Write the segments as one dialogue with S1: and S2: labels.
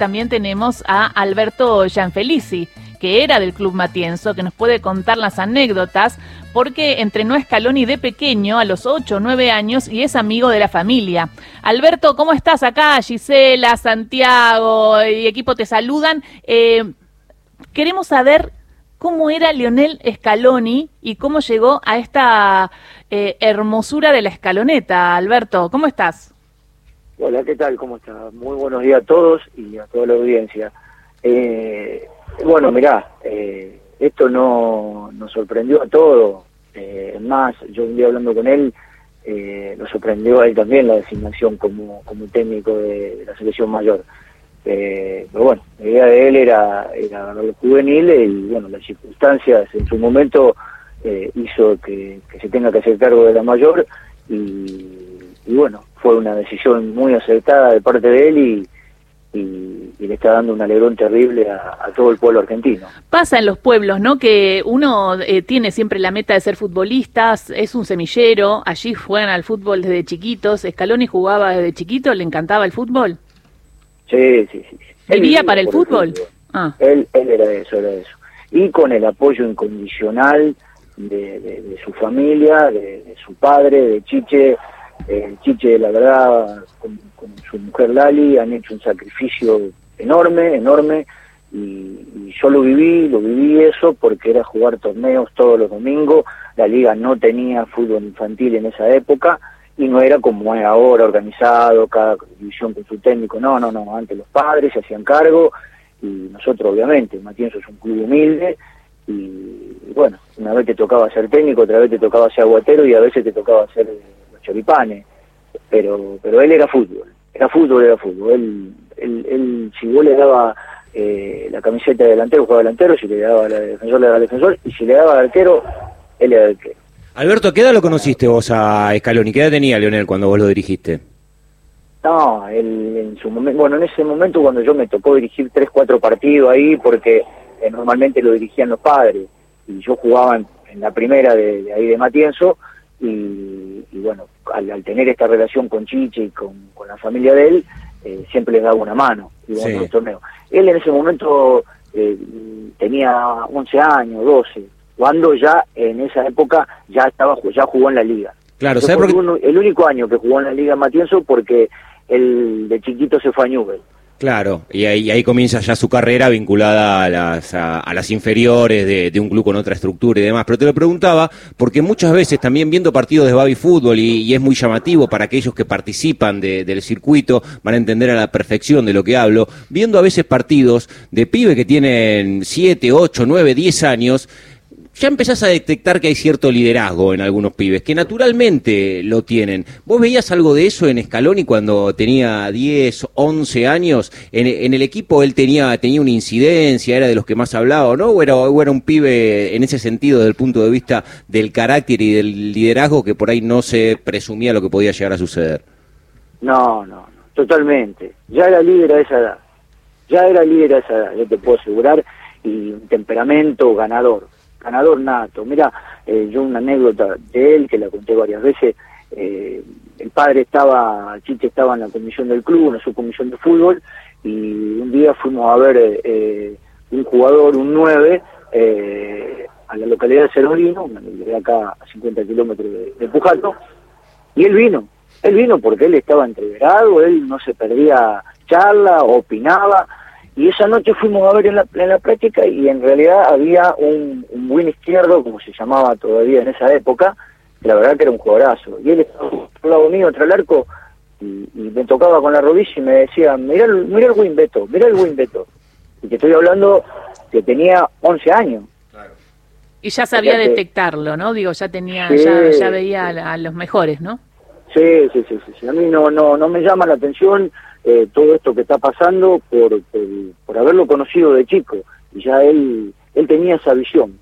S1: también tenemos a Alberto Gianfelici, que era del Club Matienzo, que nos puede contar las anécdotas, porque entrenó a Scaloni de pequeño, a los 8 o 9 años, y es amigo de la familia. Alberto, ¿cómo estás acá? Gisela, Santiago y equipo te saludan. Eh, queremos saber cómo era Lionel Scaloni y cómo llegó a esta eh, hermosura de la escaloneta. Alberto, ¿cómo estás?
S2: Hola, ¿qué tal? ¿Cómo estás? Muy buenos días a todos y a toda la audiencia. Eh, bueno, mirá, eh, esto no nos sorprendió a todos. Eh, más, yo un día hablando con él, eh, nos sorprendió a él también la designación como, técnico de, la selección mayor. Eh, pero bueno, la idea de él era, era el juvenil y bueno, las circunstancias en su momento eh, hizo que, se tenga que hacer cargo de la mayor y bueno, fue una decisión muy acertada de parte de él y, y, y, le está dando un alegrón terrible a, a, todo el pueblo argentino.
S1: Pasa en los pueblos, ¿no? Que uno eh, tiene siempre la meta de ser futbolistas, es un semillero, allí juegan al fútbol desde chiquitos. ¿Scaloni jugaba desde chiquito? ¿Le encantaba el fútbol?
S2: Sí, sí, sí.
S1: ¿Vivía para el fútbol? el fútbol?
S2: Ah. Él, él era eso, era eso. Y con el apoyo incondicional de, de, de su familia, de, de, su padre, de Chiche. Eh, Chiche, la verdad, con, su mujer Lali han hecho un sacrificio enorme, enorme, y, yo lo viví, lo viví eso porque era jugar torneos todos los domingos, la liga no tenía fútbol infantil en esa época y no era como es ahora, organizado, cada división con su técnico, no, no, no, antes los padres se hacían cargo y nosotros obviamente, Matienzo es un club humilde y, y bueno, una vez te tocaba ser técnico, otra vez te tocaba ser aguatero y a veces te tocaba ser los choripanes pero pero él era fútbol, era fútbol, era fútbol. Él, él, él si vos le daba eh, la camiseta de delantero, jugaba delantero, si le daba la de defensor, le daba defensor, y si le daba al arquero, él era arquero.
S3: Alberto, ¿qué edad lo conociste vos a Scaloni? ¿Qué edad tenía Leonel cuando vos lo dirigiste?
S2: No, él en su momento, bueno, en ese momento cuando yo me tocó dirigir tres, cuatro partidos ahí, porque eh, normalmente lo dirigían los padres, y yo jugaba en, en la primera de, de ahí de Matienzo, y, y bueno, al, al, tener esta relación con Chiche y con, con la familia de él, eh, siempre les daba una mano sí. en el torneo. Él en ese momento eh, tenía 11 años, 12, cuando ya en esa época ya estaba ya jugó en la liga.
S3: Claro, ¿sabes porque...
S2: uno, el único año que jugó en la liga Matienzo porque el de chiquito se fue a Newell.
S3: Claro, y ahí, ahí, comienza ya su carrera vinculada a las, a, las inferiores de, un club con otra estructura y demás. Pero te lo preguntaba porque muchas veces también viendo partidos de baby fútbol y, es muy llamativo para aquellos que participan de, del circuito, van a entender a la perfección de lo que hablo, viendo a veces partidos de pibe que tienen 7, 8, 9, 10 años, ya empezás a detectar que hay cierto liderazgo en algunos pibes, que naturalmente lo tienen. ¿Vos veías algo de eso en Scaloni cuando tenía 10, 11 años? En, en, el equipo él tenía, tenía una incidencia, era de los que más hablaba, ¿no? ¿O era, o era un pibe en ese sentido desde el punto de vista del carácter y del liderazgo que por ahí no se presumía lo que podía llegar a suceder?
S2: No, no, no totalmente. Ya era líder a esa edad. Ya era líder a esa edad, yo te puedo asegurar, y un temperamento ganador ganador nato. Mira, eh, yo una anécdota de él que la conté varias veces. Eh, el padre estaba, Chiche estaba en la comisión del club, en su comisión de fútbol, y un día fuimos a ver eh, un jugador, un 9, eh, a la localidad de Cerolino, de acá a 50 kilómetros de, de Pujato, y él vino. Él vino porque él estaba entreverado, él no se perdía charla, opinaba, y esa noche fuimos a ver en la, en la práctica y en realidad había un, un buen izquierdo, como se llamaba todavía en esa época, que la verdad que era un jugadorazo. Y él estaba al lado mío, tras el arco, y, y, me tocaba con la rodilla y me decía, mira, mira el win Beto, mira el win Beto. Y que estoy hablando que tenía 11 años.
S1: Claro. Y ya sabía detectarlo, ¿no? Digo, ya tenía, sí. ya, ya veía a, a, los mejores, ¿no?
S2: Sí, sí, sí, sí, sí. A mí no, no, no me llama la atención eh, todo esto que está pasando por, por, haberlo conocido de chico y ya él él tenía esa visión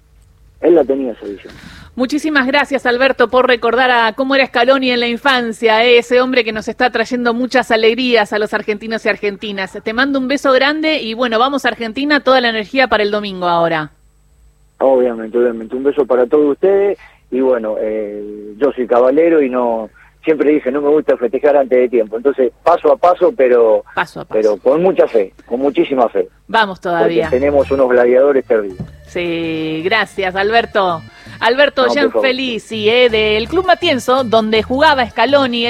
S2: él la tenía esa visión
S1: Muchísimas gracias, Alberto, por recordar a cómo era Scaloni en la infancia, ¿eh? ese hombre que nos está trayendo muchas alegrías a los argentinos y argentinas. Te mando un beso grande y bueno, vamos a Argentina, toda la energía para el domingo ahora.
S2: Obviamente, obviamente. Un beso para todos ustedes y bueno, eh, yo soy caballero y no siempre dije, no me gusta festejar antes de tiempo. Entonces, paso a paso, pero,
S1: Paso a paso.
S2: pero con mucha fe, con muchísima fe.
S1: Vamos
S2: Porque
S1: todavía.
S2: tenemos unos gladiadores terribles.
S1: Sí, gracias, Alberto. Alberto
S2: No.
S1: Gianfelici, eh, del Club Matienzo, donde jugaba Scaloni.